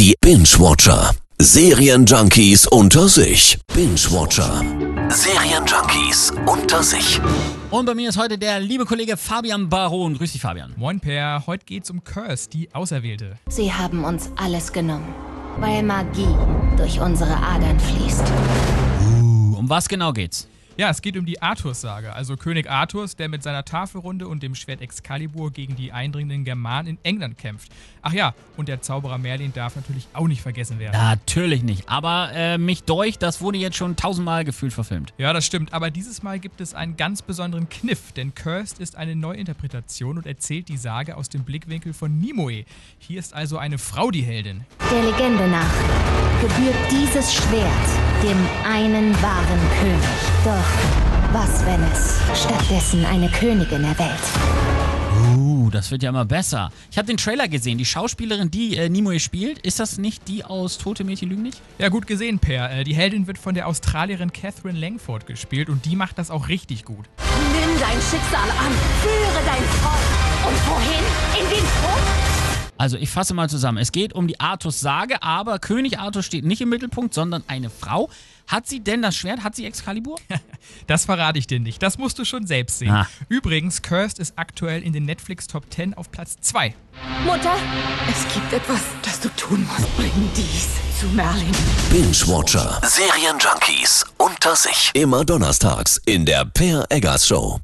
Die Binge-Watcher. Serienjunkies unter sich. Binge-Watcher. Serienjunkies unter sich. Und bei mir ist heute der liebe Kollege Fabian Baron. Grüß dich, Fabian. Moin Per, heute geht's um Curse, die Auserwählte. Sie haben uns alles genommen, weil Magie durch unsere Adern fließt. Um was genau geht's? Ja, es geht um die Arthurs-Sage, also König Arthurs, der mit seiner Tafelrunde und dem Schwert Excalibur gegen die eindringenden Germanen in England kämpft. Ach ja, und der Zauberer Merlin darf natürlich auch nicht vergessen werden. Natürlich nicht. Aber äh, mich deucht, das wurde jetzt schon tausendmal gefühlt verfilmt. Ja, das stimmt, aber dieses Mal gibt es einen ganz besonderen Kniff, denn Cursed ist eine Neuinterpretation und erzählt die Sage aus dem Blickwinkel von Nimue. Hier ist also eine Frau die Heldin. Der Legende nach gebührt dieses Schwert dem einen wahren König. Doch was, wenn es stattdessen eine Königin erwählt? Uh, das wird ja immer besser. Ich habe den Trailer gesehen. Die Schauspielerin, die äh, Nimue spielt, ist das nicht die aus Tote Mädchen lügen nicht? Ja, gut gesehen, Per. Äh, Die Heldin wird von der Australierin Catherine Langford gespielt und die macht das auch richtig gut. Nimm dein Schicksal an, führe dein Volk. Also ich fasse mal zusammen. Es geht um die Artus-Sage, aber König Artus steht nicht im Mittelpunkt, sondern eine Frau. Hat sie denn das Schwert? Hat sie Excalibur? Das verrate ich dir nicht. Das musst du schon selbst sehen. Ah. Übrigens, Cursed ist aktuell in den Netflix Top 10 auf Platz 2. Mutter, es gibt etwas, das du tun musst. Bring dies zu Merlin. Binge-Watcher. Serienjunkies unter sich. Immer donnerstags in der Per Eggers Show.